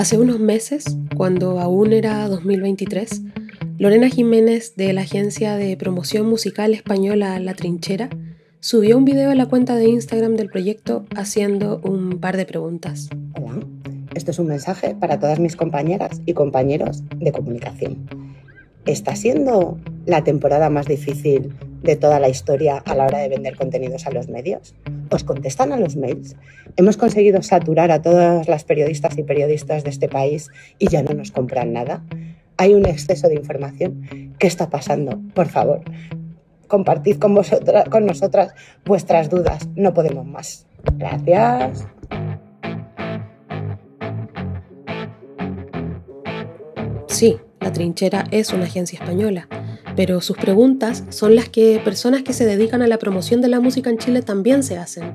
Hace unos meses, cuando aún era 2023, Lorena Jiménez de la agencia de promoción musical española La Trinchera subió un video a la cuenta de Instagram del proyecto haciendo un par de preguntas. Hola, esto es un mensaje para todas mis compañeras y compañeros de comunicación. ¿Está siendo la temporada más difícil de toda la historia a la hora de vender contenidos a los medios? ¿Os contestan a los mails? Hemos conseguido saturar a todas las periodistas y periodistas de este país y ya no nos compran nada. Hay un exceso de información. ¿Qué está pasando? Por favor, compartid con, vosotras, con nosotras vuestras dudas. No podemos más. Gracias. La Trinchera es una agencia española pero sus preguntas son las que personas que se dedican a la promoción de la música en Chile también se hacen.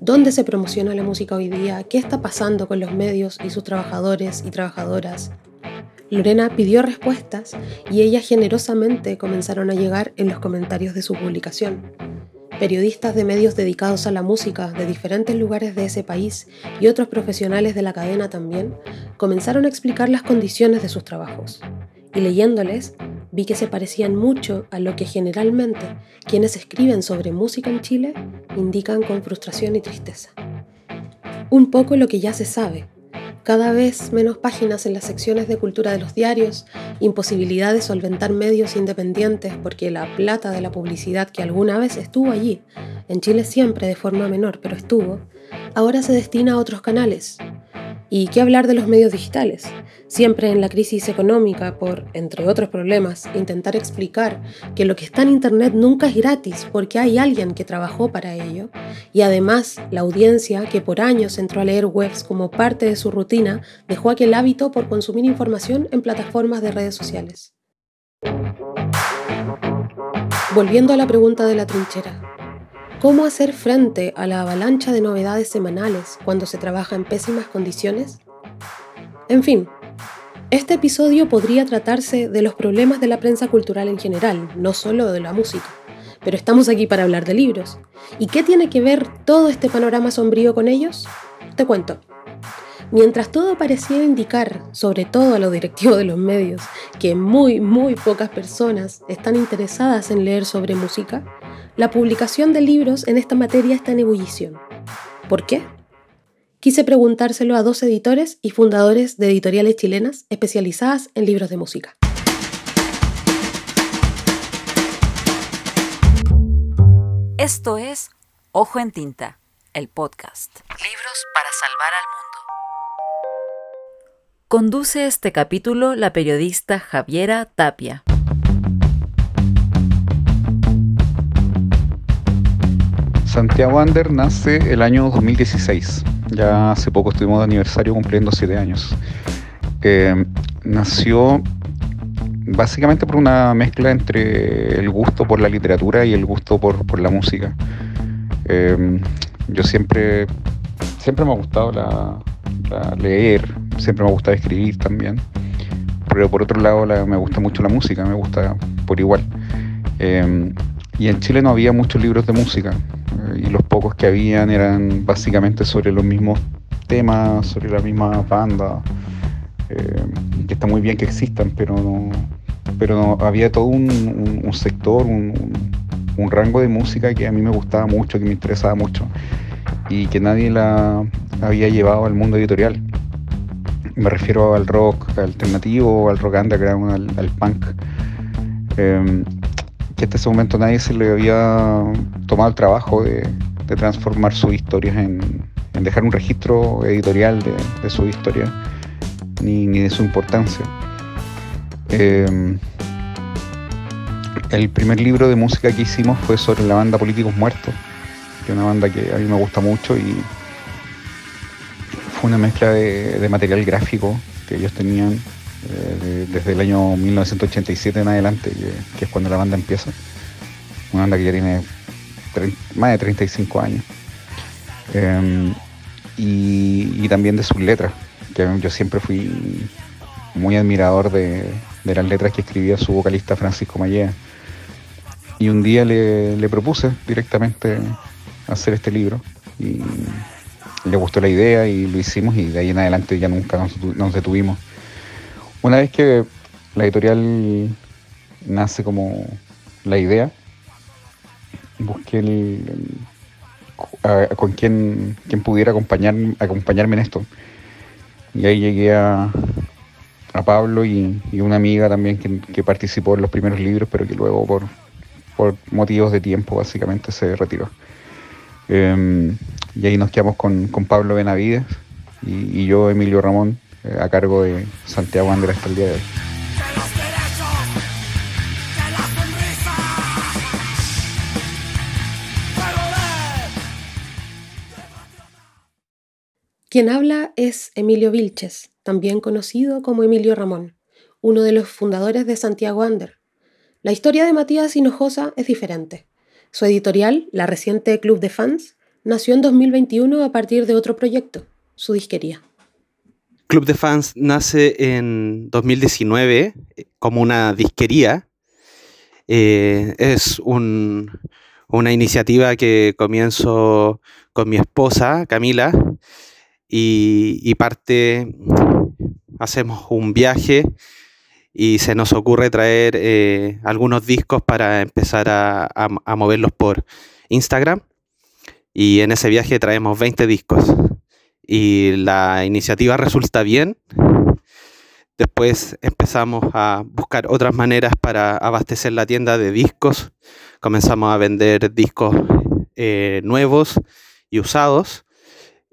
¿Dónde se promociona la música hoy día? ¿Qué está pasando con los medios y sus trabajadores y trabajadoras? Lorena pidió respuestas y ellas generosamente comenzaron a llegar en los comentarios de su publicación. Periodistas de medios dedicados a la música de diferentes lugares de ese país y otros profesionales de la cadena también comenzaron a explicar las condiciones de sus trabajos. Y leyéndoles, vi que se parecían mucho a lo que generalmente quienes escriben sobre música en Chile indican con frustración y tristeza. Un poco lo que ya se sabe, cada vez menos páginas en las secciones de cultura de los diarios, imposibilidad de solventar medios independientes porque la plata de la publicidad que alguna vez estuvo allí, en Chile siempre de forma menor, pero estuvo, ahora se destina a otros canales, ¿Y qué hablar de los medios digitales? Siempre en la crisis económica, por, entre otros problemas, intentar explicar que lo que está en Internet nunca es gratis porque hay alguien que trabajó para ello. Y además, la audiencia, que por años entró a leer webs como parte de su rutina, dejó aquel hábito por consumir información en plataformas de redes sociales. Volviendo a la pregunta de la trinchera, ¿Cómo hacer frente a la avalancha de novedades semanales cuando se trabaja en pésimas condiciones? En fin, este episodio podría tratarse de los problemas de la prensa cultural en general, no solo de la música. Pero estamos aquí para hablar de libros. ¿Y qué tiene que ver todo este panorama sombrío con ellos? Te cuento. Mientras todo parecía indicar, sobre todo a los directivos de los medios, que muy, muy pocas personas están interesadas en leer sobre música, la publicación de libros en esta materia está en ebullición. ¿Por qué? Quise preguntárselo a dos editores y fundadores de editoriales chilenas especializadas en libros de música. Esto es Ojo en Tinta, el podcast. Libros para salvar al mundo. Conduce este capítulo la periodista Javiera Tapia. Santiago Ander nace el año 2016. Ya hace poco estuvimos de aniversario cumpliendo siete años. Eh, nació básicamente por una mezcla entre el gusto por la literatura y el gusto por, la música. Eh, yo siempre, siempre me ha gustado la, leer, siempre me ha gustado escribir también. Pero por otro lado me gusta mucho la música, me gusta por igual. Eh, y en Chile no había muchos libros de música y los pocos que habían eran básicamente sobre los mismos temas, sobre la misma banda, eh, que está muy bien que existan, pero no, pero había todo un, sector, un, rango de música que a mí me gustaba mucho, que me interesaba mucho y que nadie la había llevado al mundo editorial. Me refiero al rock alternativo, al rock underground, al, al punk. Eh, que hasta ese momento nadie se le había tomado el trabajo de, transformar sus historias en, dejar un registro editorial de, su historia ni, de su importancia. Eh, el primer libro de música que hicimos fue sobre la banda Políticos Muertos, que es una banda que a mí me gusta mucho y una mezcla de material gráfico que ellos tenían eh, desde el año 1987 en adelante, que, es cuando la banda empieza. Una banda que ya tiene más de 35 años. Em, y, también de sus letras, que yo siempre fui muy admirador de, las letras que escribía su vocalista Francisco Mallea. Y un día le, propuse directamente hacer este libro. Y, le gustó la idea y lo hicimos y de ahí en adelante ya nunca nos, detuvimos. Una vez que la editorial nace como la idea, busqué con quién, pudiera acompañar, acompañarme en esto. Y ahí llegué a, a Pablo y, una amiga también que, participó en los primeros libros, pero que luego por, por motivos de tiempo básicamente se retiró. Em, y ahí nos quedamos con, Pablo Benavides y, yo, Emilio Ramón, eh, a cargo de Santiago Andrés hasta el día de hoy. Quien habla es Emilio Vilches, también conocido como Emilio Ramón, uno de los fundadores de Santiago Ander. La historia de Matías Hinojosa es diferente. Su editorial, la reciente Club de Fans, nació en 2021 a partir de otro proyecto, su disquería. Club de Fans nace en 2019 eh, como una disquería. Eh, es una iniciativa que comienzo con mi esposa, Camila, y, parte, hacemos un viaje y se nos ocurre traer eh, algunos discos para empezar a, moverlos por Instagram. Y en ese viaje traemos 20 discos. Y la iniciativa resulta bien. Después empezamos a buscar otras maneras para abastecer la tienda de discos. Comenzamos a vender discos eh, nuevos y usados.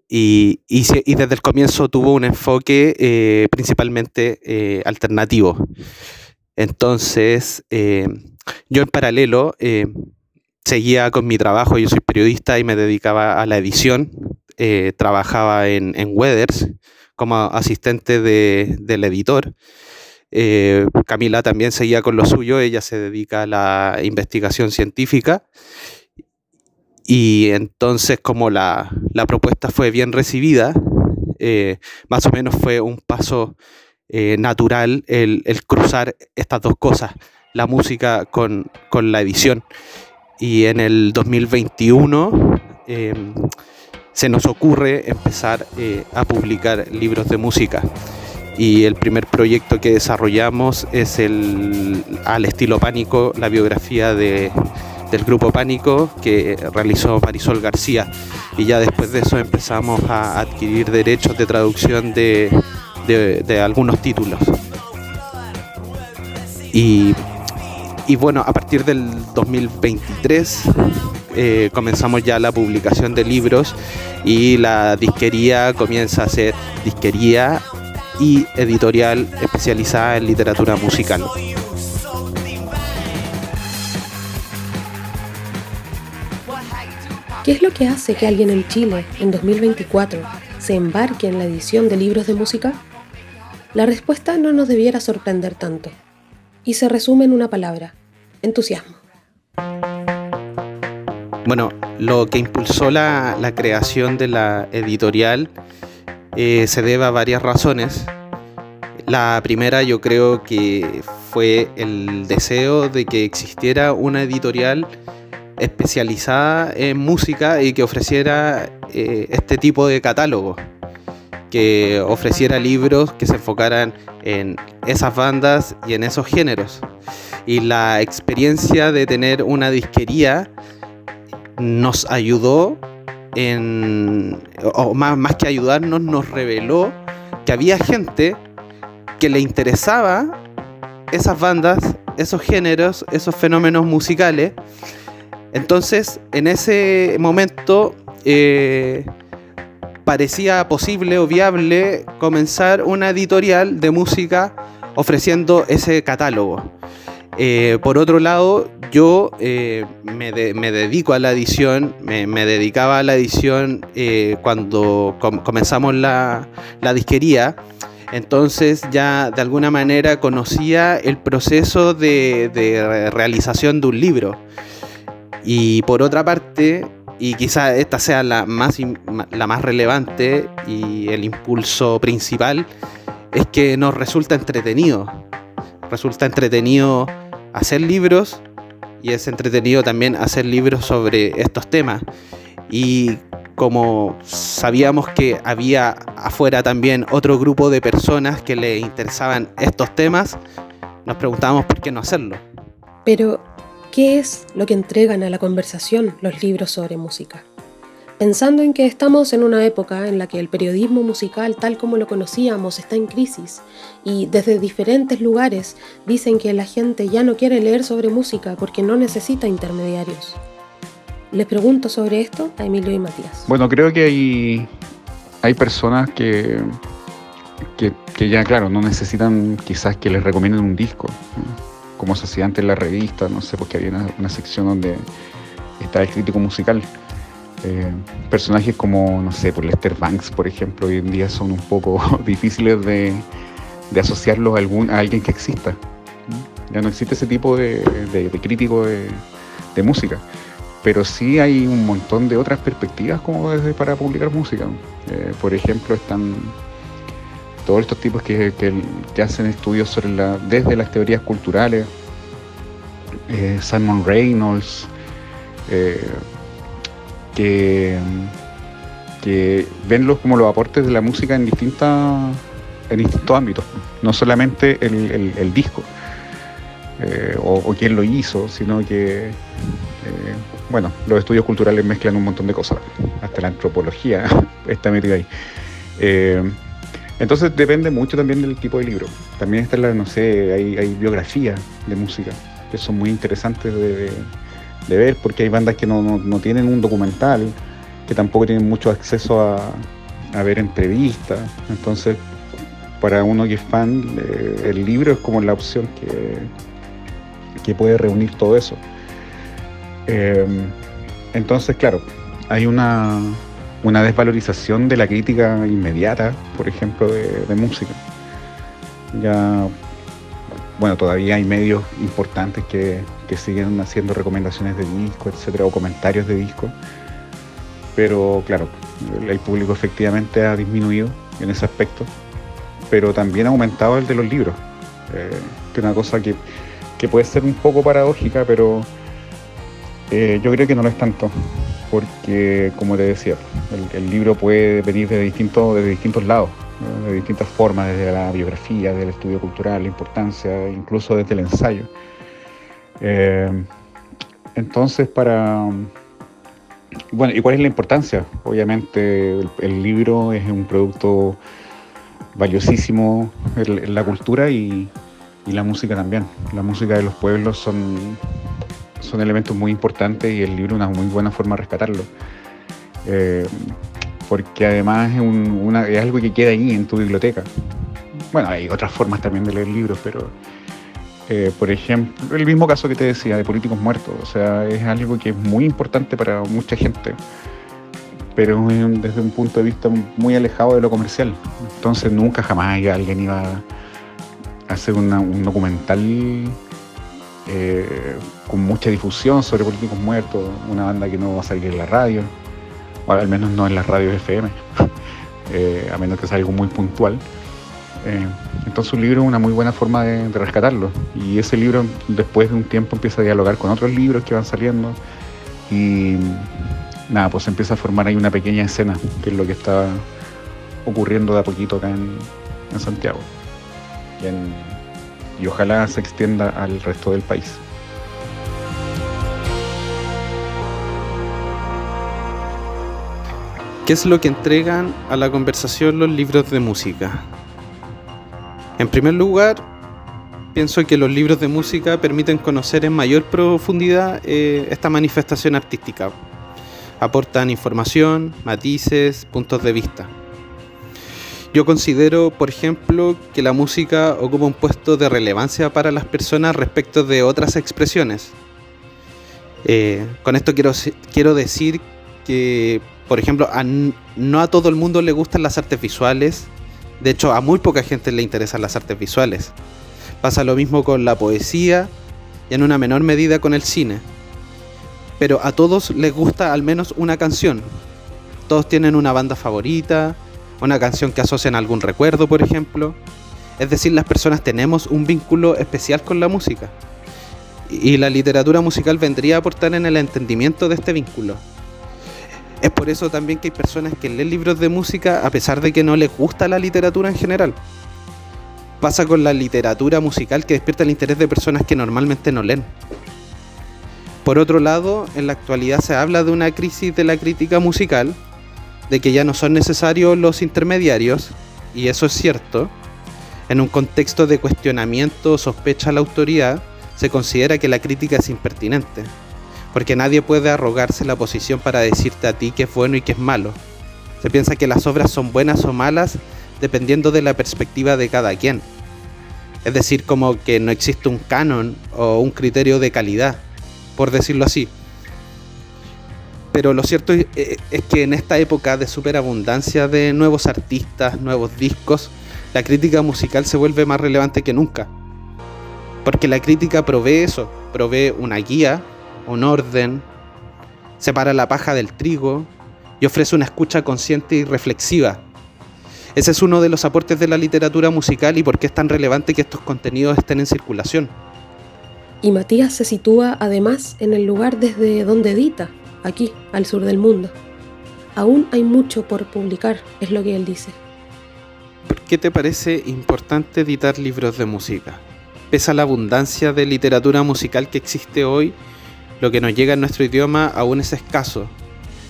Y, desde el comienzo tuvo un enfoque eh, principalmente eh, alternativo. Entonces, yo en paralelo seguía con mi trabajo, yo soy periodista y me dedicaba a la edición, trabajaba en, en, Weathers como asistente del editor. Camila también seguía con lo suyo, ella se dedica a la investigación científica y entonces como la, propuesta fue bien recibida, eh, más o menos fue un paso eh, natural el, cruzar estas dos cosas, la música con, la edición. Y en el 2021 em, se nos ocurre empezar eh, a publicar libros de música. Y el primer proyecto que desarrollamos es el, al estilo pánico, la biografía de del grupo Pánico que realizó Marisol García. Y ya después de eso empezamos a adquirir derechos de traducción de, algunos títulos. Y, bueno, a partir del 2023 eh, comenzamos ya la publicación de libros y la disquería comienza a ser disquería y editorial especializada en literatura musical. ¿Qué es lo que hace que alguien en Chile, en 2024, se embarque en la edición de libros de música? La respuesta no nos debiera sorprender tanto, y se resume en una palabra, entusiasmo. Bueno, lo que impulsó la, creación de la editorial eh, se debe a varias razones. La primera yo creo que fue el deseo de que existiera una editorial especializada en música y que ofreciera eh, este tipo de catálogo, que ofreciera libros que se enfocaran en esas bandas y en esos géneros. Y la experiencia de tener una disquería nos ayudó en, o más, más que ayudarnos, nos reveló que había gente que le interesaba esas bandas, esos géneros, esos fenómenos musicales entonces, en ese momento eh, parecía posible o viable comenzar una editorial de música ofreciendo ese catálogo. Eh, por otro lado, yo eh, me, dedico a la edición, me, dedicaba a la edición cuando comenzamos la, disquería, entonces ya de alguna manera conocía el proceso de realización de un libro. Y por otra parte, y quizá esta sea la más, la más relevante y el impulso principal, es que nos resulta entretenido. Resulta entretenido hacer libros y es entretenido también hacer libros sobre estos temas. Y como sabíamos que había afuera también otro grupo de personas que le interesaban estos temas, nos preguntábamos por qué no hacerlo. Pero, ¿qué es lo que entregan a la conversación los libros sobre música? Pensando en que estamos en una época en la que el periodismo musical tal como lo conocíamos está en crisis y desde diferentes lugares dicen que la gente ya no quiere leer sobre música porque no necesita intermediarios. Les pregunto sobre esto a Emilio y Matías. Bueno, creo que hay, hay personas que, que, ya, claro, no necesitan quizás que les recomienden un disco, como se hacía antes en la revista, no sé, porque había una, sección donde estaba el crítico musical. Eh, personajes como, no sé, por Lester Banks, por ejemplo, hoy en día son un poco difíciles de, de asociarlos a, algún, a alguien que exista. Ya no existe ese tipo de, de, crítico de, de música pero sí hay un montón de otras perspectivas como desde para publicar música. Eh, por ejemplo, están todos estos tipos que, hacen estudios sobre la, desde las teorías culturales, eh, Simon Reynolds, eh, que, que ven como los aportes de la música en, distintas, en distintos ámbitos, no solamente el, disco. o, o quién lo hizo, sino que bueno, los estudios culturales mezclan un montón de cosas, hasta la antropología está metida ahí. Eh, entonces depende mucho también del tipo de libro. También está la, no sé, hay, biografías de música que son muy interesantes de, ver porque hay bandas que no, tienen un documental, que tampoco tienen mucho acceso a, ver entrevistas. Entonces, para uno que es fan, eh, el libro es como la opción que, que puede reunir todo eso. Eh, entonces, claro, hay una, desvalorización de la crítica inmediata, por ejemplo, de, música. Ya, bueno, todavía hay medios importantes que, siguen haciendo recomendaciones de disco, etcétera, o comentarios de disco. Pero claro, el, público efectivamente ha disminuido en ese aspecto, pero también ha aumentado el de los libros, eh, que es una cosa que, que puede ser un poco paradójica, pero eh, yo creo que no lo es tanto, porque como te decía, el, libro puede venir de distintos, de distintos lados, de distintas formas, desde la biografía, desde el estudio cultural, la importancia, incluso desde el ensayo. Eh, entonces, para... Bueno, ¿y cuál es la importancia? Obviamente el, libro es un producto valiosísimo en, la cultura y, y la música también. La música de los pueblos son son elementos muy importantes y el libro es una muy buena forma de rescatarlo. Eh, porque además es, algo que queda ahí en tu biblioteca. Bueno, hay otras formas también de leer libros, pero eh, por ejemplo, el mismo caso que te decía de políticos muertos, o sea, es algo que es muy importante para mucha gente, pero desde un punto de vista muy alejado de lo comercial. Entonces nunca jamás alguien iba a hacer un documental eh, con mucha difusión sobre políticos muertos, una banda que no va a salir en la radio, o al menos no en las radios FM, eh, a menos que sea algo muy puntual. Eh, entonces un libro es una muy buena forma de, rescatarlo. Y ese libro después de un tiempo empieza a dialogar con otros libros que van saliendo y nada, pues empieza a formar ahí una pequeña escena, que es lo que está ocurriendo de a poquito acá en, Santiago y ojalá se extienda al resto del país. ¿Qué es lo que entregan a la conversación los libros de música? En primer lugar, pienso que los libros de música permiten conocer en mayor profundidad eh, esta manifestación artística. Aportan información, matices, puntos de vista. Yo considero, por ejemplo, que la música ocupa un puesto de relevancia para las personas respecto de otras expresiones. Eh, con esto quiero, quiero decir que, por ejemplo, no a todo el mundo le gustan las artes visuales. De hecho, a muy poca gente le interesan las artes visuales. Pasa lo mismo con la poesía y en una menor medida con el cine. Pero a todos les gusta al menos una canción. Todos tienen una banda favorita, una canción que asocian algún recuerdo, por ejemplo. Es decir, las personas tenemos un vínculo especial con la música. Y la literatura musical vendría a aportar en el entendimiento de este vínculo. Es por eso también que hay personas que leen libros de música a pesar de que no les gusta la literatura en general. Pasa con la literatura musical que despierta el interés de personas que normalmente no leen. Por otro lado, en la actualidad se habla de una crisis de la crítica musical, de que ya no son necesarios los intermediarios, y eso es cierto. En un contexto de cuestionamiento o sospecha a la autoridad, se considera que la crítica es impertinente, porque nadie puede arrogarse la posición para decirte a ti qué es bueno y qué es malo. Se piensa que las obras son buenas o malas dependiendo de la perspectiva de cada quien. Es decir, como que no existe un canon o un criterio de calidad por decirlo así. Pero lo cierto es, que en esta época de superabundancia de nuevos artistas, nuevos discos, la crítica musical se vuelve más relevante que nunca. Porque la crítica provee eso, provee una guía, un orden, separa la paja del trigo y ofrece una escucha consciente y reflexiva. Ese es uno de los aportes de la literatura musical y por qué es tan relevante que estos contenidos estén en circulación. Y Matías se sitúa además en el lugar desde donde edita, aquí, al sur del mundo. Aún hay mucho por publicar, es lo que él dice. ¿Por qué te parece importante editar libros de música? Pese a la abundancia de literatura musical que existe hoy, lo que nos llega en nuestro idioma aún es escaso.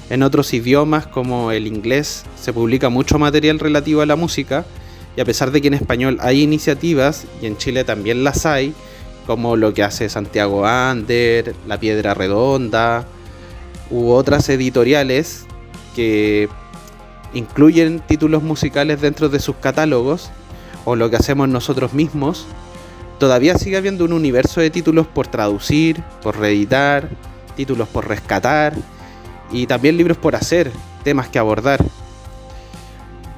En otros idiomas como el inglés se publica mucho material relativo a la música y a pesar de que en español hay iniciativas y en Chile también las hay, como lo que hace Santiago Ander, La Piedra Redonda, u otras editoriales que incluyen títulos musicales dentro de sus catálogos, o lo que hacemos nosotros mismos, todavía sigue habiendo un universo de títulos por traducir, por reeditar, títulos por rescatar, y también libros por hacer, temas que abordar.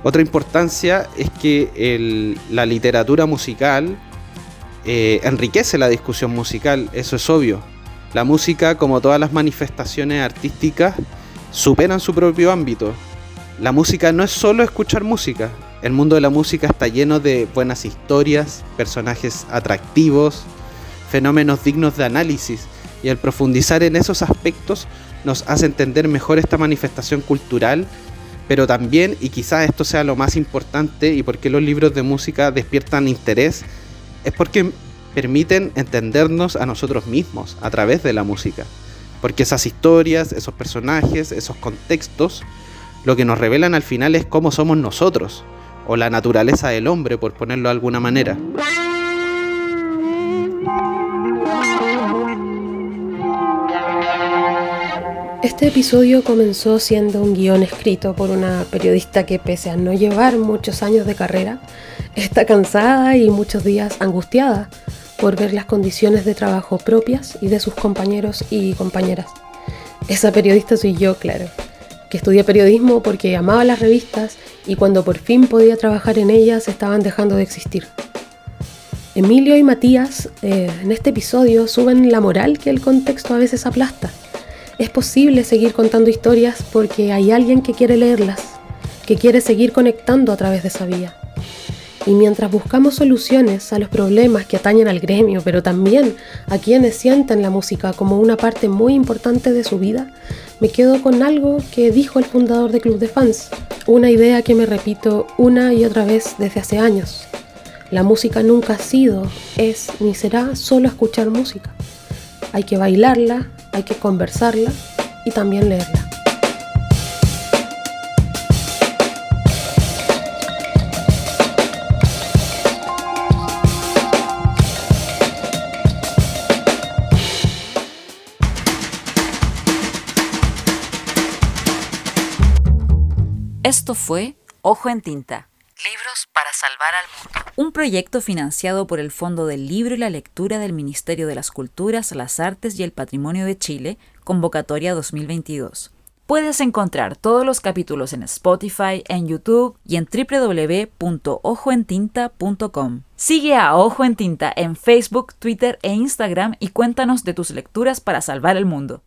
Otra importancia es que la literatura musical eh, enriquece la discusión musical, eso es obvio. La música, como todas las manifestaciones artísticas, superan su propio ámbito. La música no es solo escuchar música. El mundo de la música está lleno de buenas historias, personajes atractivos, fenómenos dignos de análisis, y al profundizar en esos aspectos nos hace entender mejor esta manifestación cultural, pero también, y quizás esto sea lo más importante, y por qué los libros de música despiertan interés, es porque permiten entendernos a nosotros mismos a través de la música. Porque esas historias, esos personajes, esos contextos, lo que nos revelan al final es cómo somos nosotros, o la naturaleza del hombre, por ponerlo de alguna manera. Este episodio comenzó siendo un guion escrito por una periodista que pese a no llevar muchos años de carrera, está cansada y muchos días angustiada por ver las condiciones de trabajo propias y de sus compañeros y compañeras. Esa periodista soy yo, claro, que estudié periodismo porque amaba las revistas y cuando por fin podía trabajar en ellas estaban dejando de existir. Emilio y Matías eh, en este episodio suben la moral que el contexto a veces aplasta es posible seguir contando historias porque hay alguien que quiere leerlas, que quiere seguir conectando a través de esa vía. Y mientras buscamos soluciones a los problemas que atañen al gremio, pero también a quienes sienten la música como una parte muy importante de su vida, me quedo con algo que dijo el fundador de Club de Fans, una idea que me repito una y otra vez desde hace años. La música nunca ha sido, es ni será solo escuchar música. Hay que bailarla, hay que conversarla y también leerla. Esto fue Ojo en Tinta. Libros para salvar al mundo. Un proyecto financiado por el Fondo del Libro y la Lectura del Ministerio de las Culturas, las Artes y el Patrimonio de Chile, convocatoria 2022. Puedes encontrar todos los capítulos en Spotify, en YouTube y en www.ojoentinta.com. Sigue a Ojo en Tinta en Facebook, Twitter e Instagram y cuéntanos de tus lecturas para salvar el mundo.